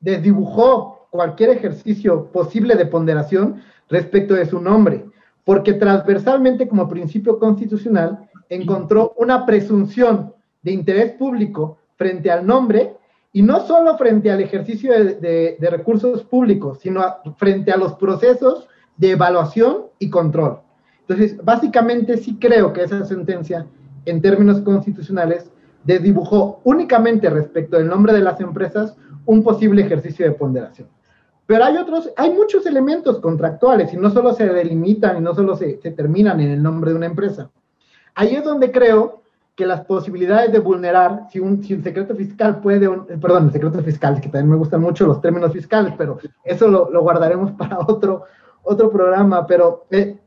desdibujó cualquier ejercicio posible de ponderación respecto de su nombre, porque transversalmente como principio constitucional encontró una presunción de interés público frente al nombre y no solo frente al ejercicio de, recursos públicos, sino frente a los procesos de evaluación y control. Entonces, básicamente sí creo que esa sentencia, en términos constitucionales, desdibujó únicamente respecto del nombre de las empresas un posible ejercicio de ponderación. Pero hay otros, hay muchos elementos contractuales y no solo se delimitan y no solo se, terminan en el nombre de una empresa. Ahí es donde creo que las posibilidades de vulnerar, si un, si un secreto fiscal puede, perdón, el secreto fiscal, que también me gustan mucho los términos fiscales, pero eso lo, guardaremos para otro, otro programa, pero eh,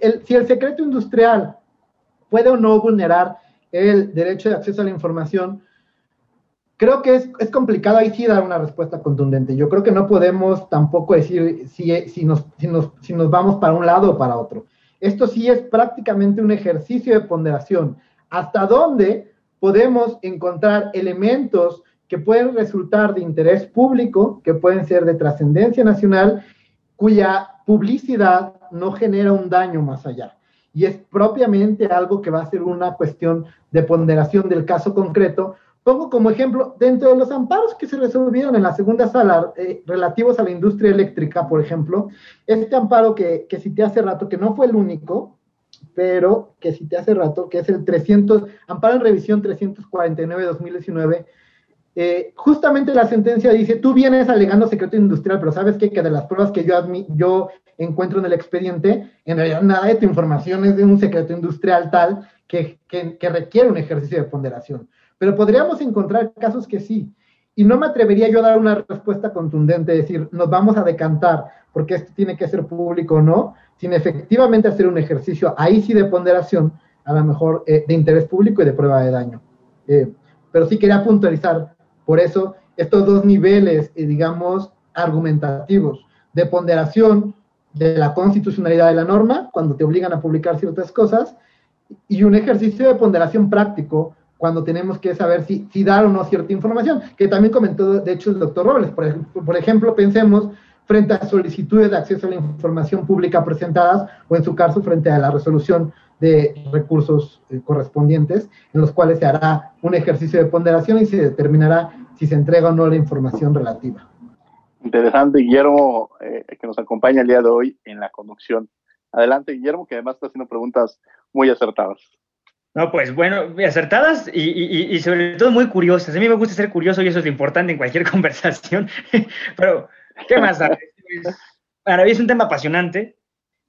el, si el secreto industrial puede o no vulnerar el derecho de acceso a la información, creo que es, es, complicado ahí sí dar una respuesta contundente. Yo creo que no podemos tampoco decir si, si, nos, si, nos, si nos vamos para un lado o para otro. Esto sí es prácticamente un ejercicio de ponderación hasta dónde podemos encontrar elementos que pueden resultar de interés público, que pueden ser de trascendencia nacional, cuya publicidad no genera un daño más allá. Y es propiamente algo que va a ser una cuestión de ponderación del caso concreto. Pongo como ejemplo, dentro de los amparos que se resolvieron en la segunda sala eh, relativos a la industria eléctrica, por ejemplo, este amparo que, que cité hace rato, que no fue el único, pero que si te hace rato, que es el 300, amparo en revisión 349-2019, eh, justamente la sentencia dice, tú vienes alegando secreto industrial, pero sabes qué? que de las pruebas que yo, yo encuentro en el expediente, en realidad nada de tu información es de un secreto industrial tal que, que requiere un ejercicio de ponderación. Pero podríamos encontrar casos que sí. Y no me atrevería yo a dar una respuesta contundente, decir, nos vamos a decantar porque esto tiene que ser público o no, sin efectivamente hacer un ejercicio ahí sí de ponderación, a lo mejor eh, de interés público y de prueba de daño. Eh, pero sí quería puntualizar, por eso, estos dos niveles, eh, digamos, argumentativos, de ponderación de la constitucionalidad de la norma, cuando te obligan a publicar ciertas cosas, y un ejercicio de ponderación práctico, cuando tenemos que saber si, si dar o no cierta información, que también comentó, de hecho, el doctor Robles. Por, por ejemplo, pensemos frente a solicitudes de acceso a la información pública presentadas o en su caso frente a la resolución de recursos eh, correspondientes, en los cuales se hará un ejercicio de ponderación y se determinará si se entrega o no la información relativa.
Interesante, Guillermo, eh, que nos acompaña el día de hoy en la conducción. Adelante, Guillermo, que además está haciendo preguntas muy acertadas.
No, pues bueno, acertadas y, y, y, sobre todo muy curiosas. A mí me gusta ser curioso y eso es lo importante en cualquier conversación. Pero ¿Qué más? Para mí es un tema apasionante.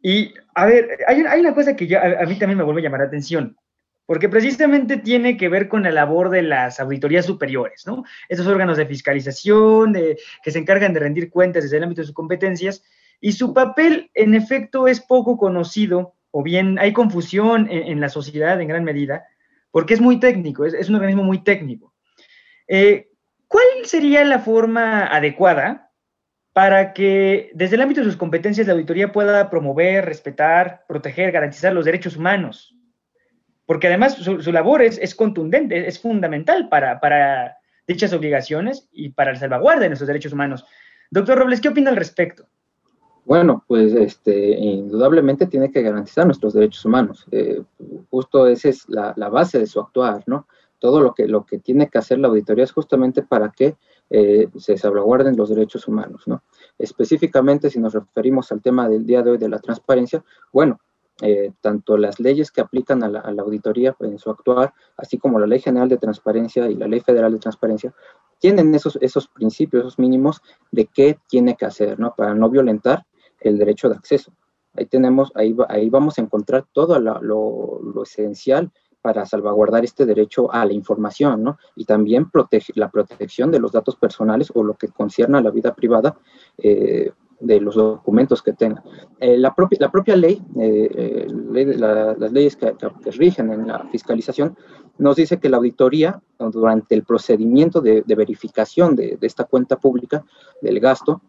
Y, a ver, hay, hay una cosa que a, a, mí también me vuelve a llamar la atención, porque precisamente tiene que ver con la labor de las auditorías superiores, ¿no? Esos órganos de fiscalización de, que se encargan de rendir cuentas desde el ámbito de sus competencias, y su papel, en efecto, es poco conocido, o bien hay confusión en, la sociedad en gran medida, porque es muy técnico, es, un organismo muy técnico. Eh, ¿Cuál sería la forma adecuada para que desde el ámbito de sus competencias la auditoría pueda promover, respetar, proteger, garantizar los derechos humanos. Porque además su, labor es, contundente, es fundamental para, para, dichas obligaciones y para la salvaguarda de nuestros derechos humanos. Doctor Robles, ¿qué opina al respecto?
Bueno, pues este, indudablemente tiene que garantizar nuestros derechos humanos. Eh, justo esa es la, base de su actuar, ¿no? Todo lo que, lo que tiene que hacer la auditoría es justamente para que eh, se salvaguarden los derechos humanos, ¿no? Específicamente, si nos referimos al tema del día de hoy de la transparencia, bueno, eh, tanto las leyes que aplican a la, a la, auditoría en su actuar, así como la Ley General de Transparencia y la Ley Federal de Transparencia, tienen esos, esos principios, esos mínimos de qué tiene que hacer, ¿no? Para no violentar el derecho de acceso. Ahí tenemos, ahí, ahí vamos a encontrar todo lo, lo, esencial para salvaguardar este derecho a la información, ¿no? Y también la protección de los datos personales o lo que concierne a la vida privada eh, de los documentos que tenga. Eh, la, propia, la propia ley, eh, las leyes que, rigen en la fiscalización, nos dice que la auditoría, durante el procedimiento de, verificación de, de, esta cuenta pública del gasto,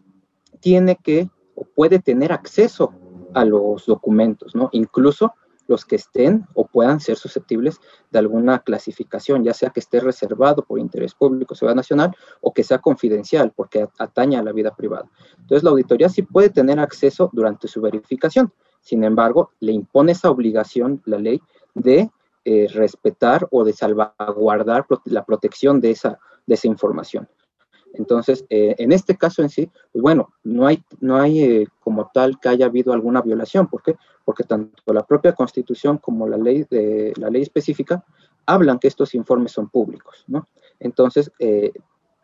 tiene que o puede tener acceso a los documentos, ¿no? Incluso los que estén o puedan ser susceptibles de alguna clasificación, ya sea que esté reservado por interés público, seguridad nacional, o que sea confidencial, porque ataña a la vida privada. Entonces, la auditoría sí puede tener acceso durante su verificación. Sin embargo, le impone esa obligación la ley de eh, respetar o de salvaguardar la protección de esa, de esa información. Entonces, eh, en este caso en sí, pues bueno, no hay, no hay eh, como tal que haya habido alguna violación. ¿Por qué? Porque tanto la propia Constitución como la ley, de, la ley específica hablan que estos informes son públicos, ¿no? Entonces, eh,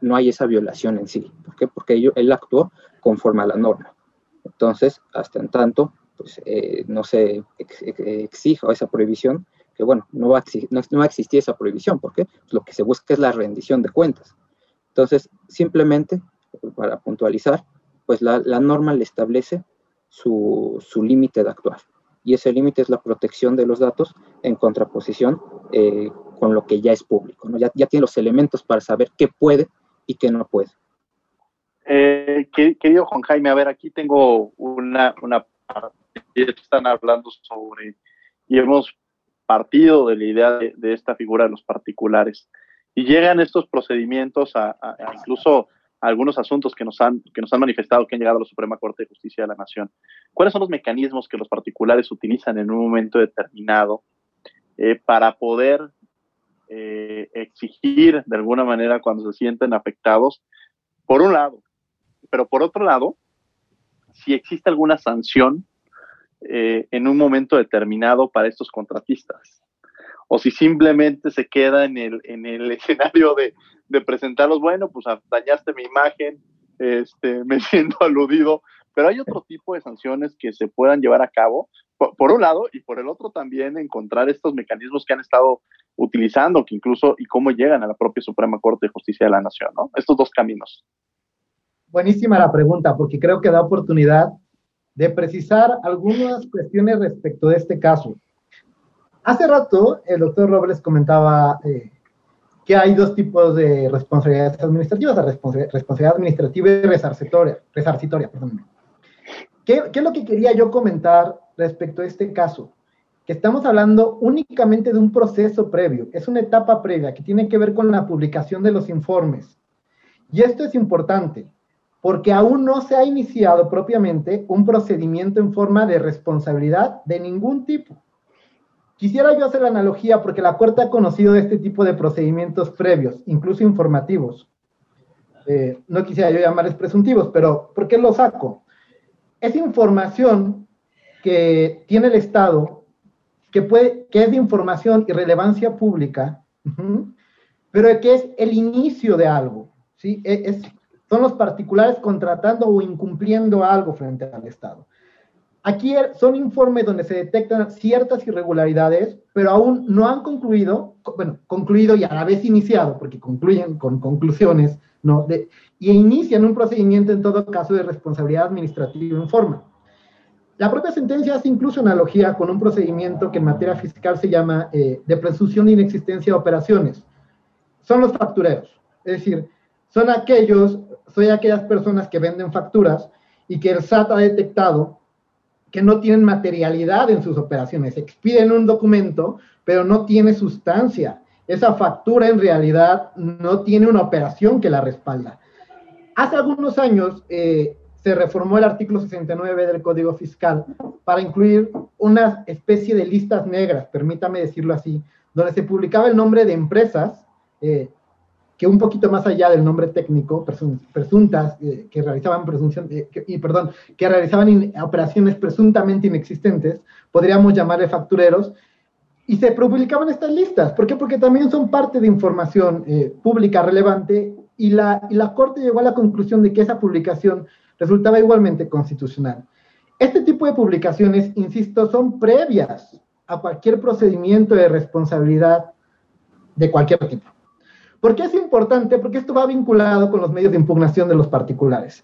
no hay esa violación en sí. ¿Por qué? Porque él actuó conforme a la norma. Entonces, hasta en tanto, pues no se exija esa prohibición, que bueno, no va, a, no, no va a existir esa prohibición, porque lo que se busca es la rendición de cuentas. Entonces, simplemente, para puntualizar, pues la, norma le establece su, límite de actuar. Y ese límite es la protección de los datos en contraposición eh, con lo que ya es público. Ya, ya tiene los elementos para saber qué puede y qué no puede.
Eh, querido Juan Jaime, a ver, aquí tengo una, una están hablando sobre, y hemos partido de la idea de, esta figura de los particulares y llegan estos procedimientos a, incluso algunos asuntos que nos han que nos han manifestado que han llegado a la Suprema Corte de Justicia de la Nación. ¿Cuáles son los mecanismos que los particulares utilizan en un momento determinado eh, para poder eh, exigir de alguna manera cuando se sienten afectados? Por un lado, pero por otro lado, si existe alguna sanción eh, en un momento determinado para estos contratistas o si simplemente se queda en el, en el escenario de, presentarlos, bueno, pues dañaste mi imagen, este, me siento aludido, pero hay otro tipo de sanciones que se puedan llevar a cabo, por, un lado, y por el otro también encontrar estos mecanismos que han estado utilizando, que incluso, y cómo llegan a la propia Suprema Corte de Justicia de la Nación, ¿no? Estos dos caminos.
Buenísima la pregunta, porque creo que da oportunidad de precisar algunas cuestiones respecto de este caso. Hace rato el doctor Robles comentaba eh, que hay dos tipos de responsabilidades administrativas, la responsabilidad administrativa y resarcitoria. resarcitoria ¿Qué, ¿Qué es lo que quería yo comentar respecto a este caso? Que estamos hablando únicamente de un proceso previo, es una etapa previa que tiene que ver con la publicación de los informes. Y esto es importante, porque aún no se ha iniciado propiamente un procedimiento en forma de responsabilidad de ningún tipo. Quisiera yo hacer la analogía porque la Corte ha conocido este tipo de procedimientos previos, incluso informativos. Eh, no quisiera yo llamarles presuntivos, pero ¿por qué lo saco? Es información que tiene el Estado, que, puede, que es de información y relevancia pública, pero que es el inicio de algo. ¿sí? E, es, son los particulares contratando o incumpliendo algo frente al Estado. Aquí er, son informes donde se detectan ciertas irregularidades, pero aún no han concluido, bueno, concluido y a la vez iniciado, porque concluyen con conclusiones, ¿no? De, y inician un procedimiento en todo caso de responsabilidad administrativa en forma. La propia sentencia hace incluso analogía con un procedimiento que en materia fiscal se llama eh, de presunción de inexistencia de operaciones. Son los factureros, es decir, son aquellos, son aquellas personas que venden facturas y que el SAT ha detectado que no tienen materialidad en sus operaciones. Expiden un documento, pero no tiene sustancia. Esa factura en realidad no tiene una operación que la respalda. Hace algunos años eh, se reformó el artículo 69 del Código Fiscal para incluir una especie de listas negras, permítame decirlo así, donde se publicaba el nombre de empresas eh, que un poquito más allá del nombre técnico, presuntas, eh, que realizaban presunción, eh, y perdón, que realizaban operaciones presuntamente inexistentes, podríamos llamarle factureros, y se publicaban estas listas. ¿Por qué? Porque también son parte de información eh, pública relevante y la, y la Corte llegó a la conclusión de que esa publicación resultaba igualmente constitucional. Este tipo de publicaciones, insisto, son previas a cualquier procedimiento de responsabilidad de cualquier tipo. ¿Por qué es importante? Porque esto va vinculado con los medios de impugnación de los particulares.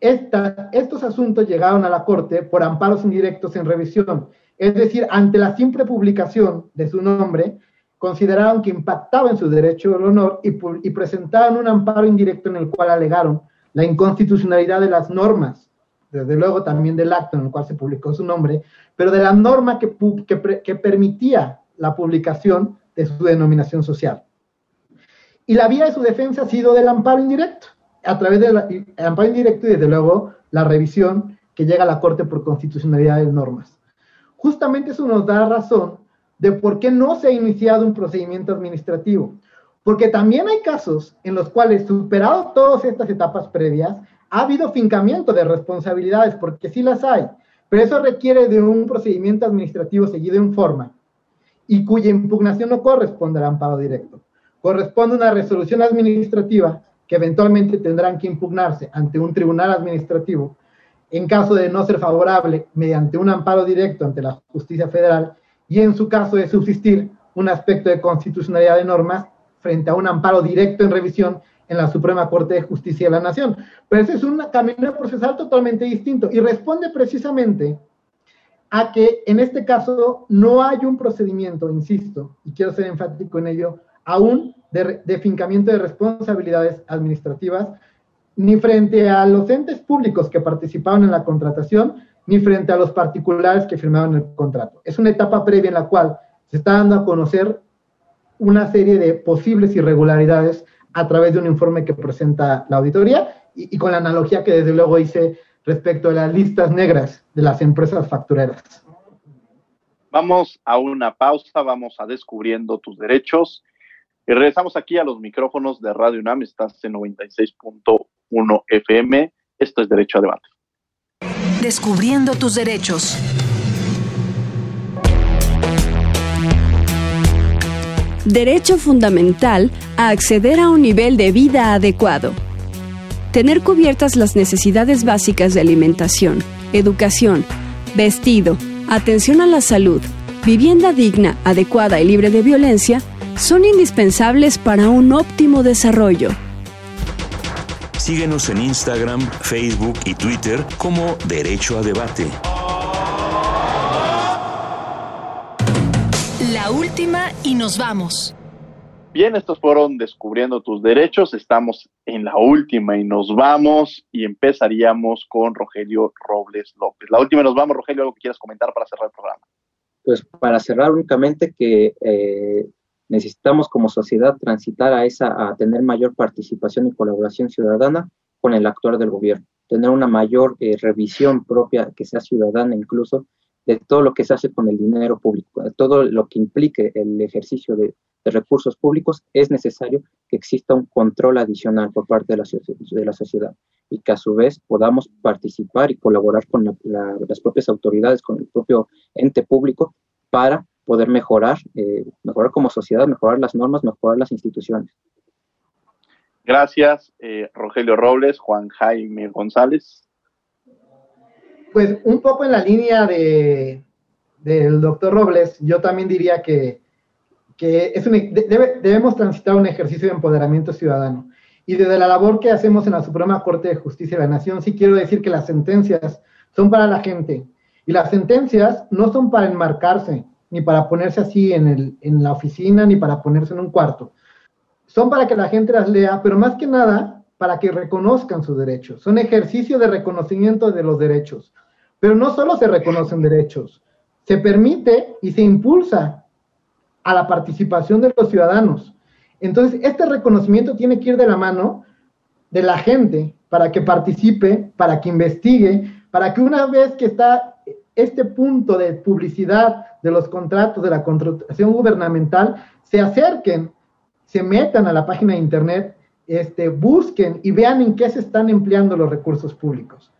estos asuntos llegaron a la Corte por amparos indirectos en revisión, es decir, ante la simple publicación de su nombre, consideraron que impactaba en su derecho al honor y, presentaron un amparo indirecto en el cual alegaron la inconstitucionalidad de las normas, desde luego también del acto en el cual se publicó su nombre, pero de la norma que, que, permitía la publicación de su denominación social. Y la vía de su defensa ha sido del amparo indirecto, a través del amparo indirecto y desde luego la revisión que llega a la Corte por constitucionalidad de normas. Justamente eso nos da razón de por qué no se ha iniciado un procedimiento administrativo. Porque también hay casos en los cuales, superado todas estas etapas previas, ha habido fincamiento de responsabilidades, porque sí las hay, pero eso requiere de un procedimiento administrativo seguido en forma y cuya impugnación no corresponde al amparo directo. Corresponde una resolución administrativa que eventualmente tendrán que impugnarse ante un tribunal administrativo en caso de no ser favorable mediante un amparo directo ante la justicia federal y en su caso de subsistir un aspecto de constitucionalidad de normas frente a un amparo directo en revisión en la Suprema Corte de Justicia de la Nación. Pero ese es un camino procesal totalmente distinto y responde precisamente a que en este caso no hay un procedimiento, insisto, y quiero ser enfático en ello, aún de, fincamiento de responsabilidades administrativas, ni frente a los entes públicos que participaron en la contratación, ni frente a los particulares que firmaron el contrato. Es una etapa previa en la cual se está dando a conocer una serie de posibles irregularidades a través de un informe que presenta la auditoría y, con la analogía que desde luego hice respecto a las listas negras de las empresas factureras.
Vamos a una pausa, vamos a descubriendo tus derechos y regresamos aquí a los micrófonos de Radio UNAM, estás en 96.1 FM, esto es Derecho a Debate.
Descubriendo tus derechos.
Derecho fundamental a acceder a un nivel de vida adecuado. Tener cubiertas las necesidades básicas de alimentación, educación, vestido, atención a la salud, vivienda digna, adecuada y libre de violencia son indispensables para un óptimo desarrollo.
Síguenos en Instagram, Facebook y Twitter como Derecho a Debate.
última y nos vamos.
Bien, estos fueron Descubriendo tus derechos. Estamos en la última y nos vamos y empezaríamos con Rogelio Robles López. La última y nos vamos, Rogelio, algo que quieras comentar para cerrar el programa.
Pues para cerrar únicamente que eh, necesitamos como sociedad transitar a esa, a tener mayor participación y colaboración ciudadana con el actuar del gobierno, tener una mayor eh, revisión propia que sea ciudadana incluso de todo lo que se hace con el dinero público, de todo lo que implique el ejercicio de, recursos públicos, es necesario que exista un control adicional por parte de la, de la sociedad y que a su vez podamos participar y colaborar con las propias autoridades, con el propio ente público para poder mejorar, eh, mejorar como sociedad, mejorar las normas, mejorar las instituciones.
Gracias, eh, Rogelio Robles, Juan Jaime González.
Pues un poco en la línea de, del doctor Robles, yo también diría que, es debemos transitar un ejercicio de empoderamiento ciudadano. Y desde la labor que hacemos en la Suprema Corte de Justicia de la Nación, sí quiero decir que las sentencias son para la gente. Y las sentencias no son para enmarcarse, ni para ponerse así en, el, en la oficina, ni para ponerse en un cuarto. Son para que la gente las lea, pero más que nada para que reconozcan sus derechos. Son ejercicio de reconocimiento de los derechos. Pero no solo se reconocen derechos, se permite y se impulsa a la participación de los ciudadanos. Entonces, este reconocimiento tiene que ir de la mano de la gente para que participe, para que investigue, para que una vez que está este punto de publicidad de los contratos, de la contratación gubernamental, se acerquen, se metan a la página de Internet este, busquen y vean en qué se están empleando los recursos públicos.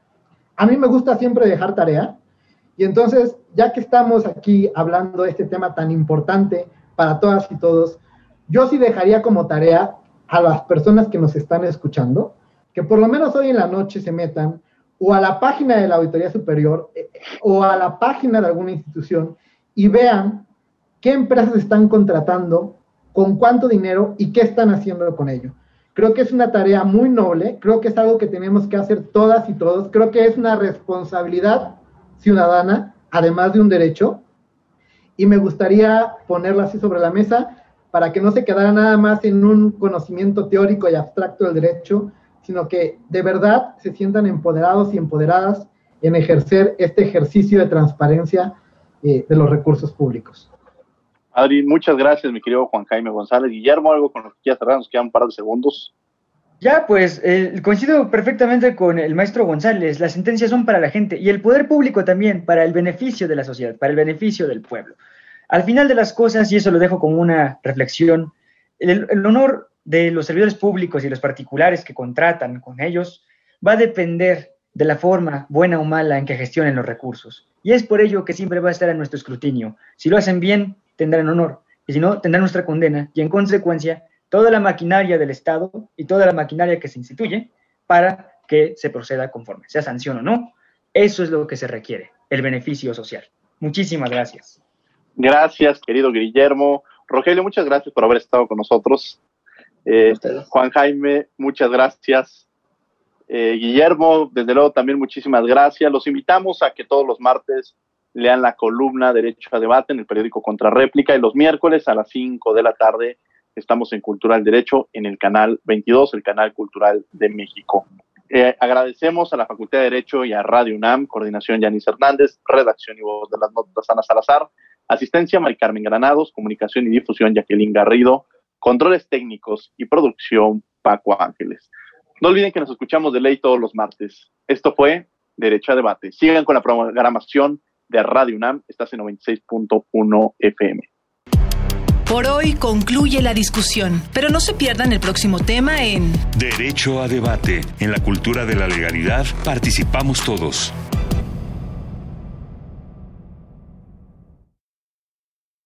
A mí me gusta siempre dejar tarea y entonces, ya que estamos aquí hablando de este tema tan importante para todas y todos, yo sí dejaría como tarea a las personas que nos están escuchando, que por lo menos hoy en la noche se metan o a la página de la Auditoría Superior eh, o a la página de alguna institución y vean qué empresas están contratando, con cuánto dinero y qué están haciendo con ello. Creo que es una tarea muy noble, creo que es algo que tenemos que hacer todas y todos, creo que es una responsabilidad ciudadana, además de un derecho, y me gustaría ponerla así sobre la mesa para que no se quedara nada más en un conocimiento teórico y abstracto del derecho, sino que de verdad se sientan empoderados y empoderadas en ejercer este ejercicio de transparencia eh, de los recursos públicos.
Adri, muchas gracias, mi querido Juan Jaime González. Guillermo, algo con lo que quieras cerrar, nos quedan un par de segundos.
Ya, pues eh, coincido perfectamente con el maestro González. Las sentencias son para la gente y el poder público también, para el beneficio de la sociedad, para el beneficio del pueblo. Al final de las cosas, y eso lo dejo como una reflexión, el, el honor de los servidores públicos y los particulares que contratan con ellos va a depender de la forma buena o mala en que gestionen los recursos. Y es por ello que siempre va a estar en nuestro escrutinio. Si lo hacen bien, tendrán honor, y si no, tendrán nuestra condena, y en consecuencia, toda la maquinaria del Estado y toda la maquinaria que se instituye para que se proceda conforme, sea sanción o no. Eso es lo que se requiere, el beneficio social. Muchísimas gracias.
Gracias, querido Guillermo. Rogelio, muchas gracias por haber estado con nosotros. Eh, Juan Jaime, muchas gracias. Eh, Guillermo, desde luego también muchísimas gracias. Los invitamos a que todos los martes lean la columna Derecho a Debate en el periódico Contrarréplica y los miércoles a las 5 de la tarde estamos en Cultural Derecho en el canal 22, el canal cultural de México. Eh, agradecemos a la Facultad de Derecho y a Radio UNAM, coordinación Yanis Hernández, redacción y voz de las notas Ana Salazar, asistencia Mari Carmen Granados, comunicación y difusión Jacqueline Garrido, controles técnicos y producción Paco Ángeles. No olviden que nos escuchamos de ley todos los martes. Esto fue Derecho a Debate. Sigan con la programación de Radio UNAM. Estás en 96.1 FM.
Por hoy concluye la discusión, pero no se pierdan el próximo tema en
Derecho a Debate. En la cultura de la legalidad participamos todos.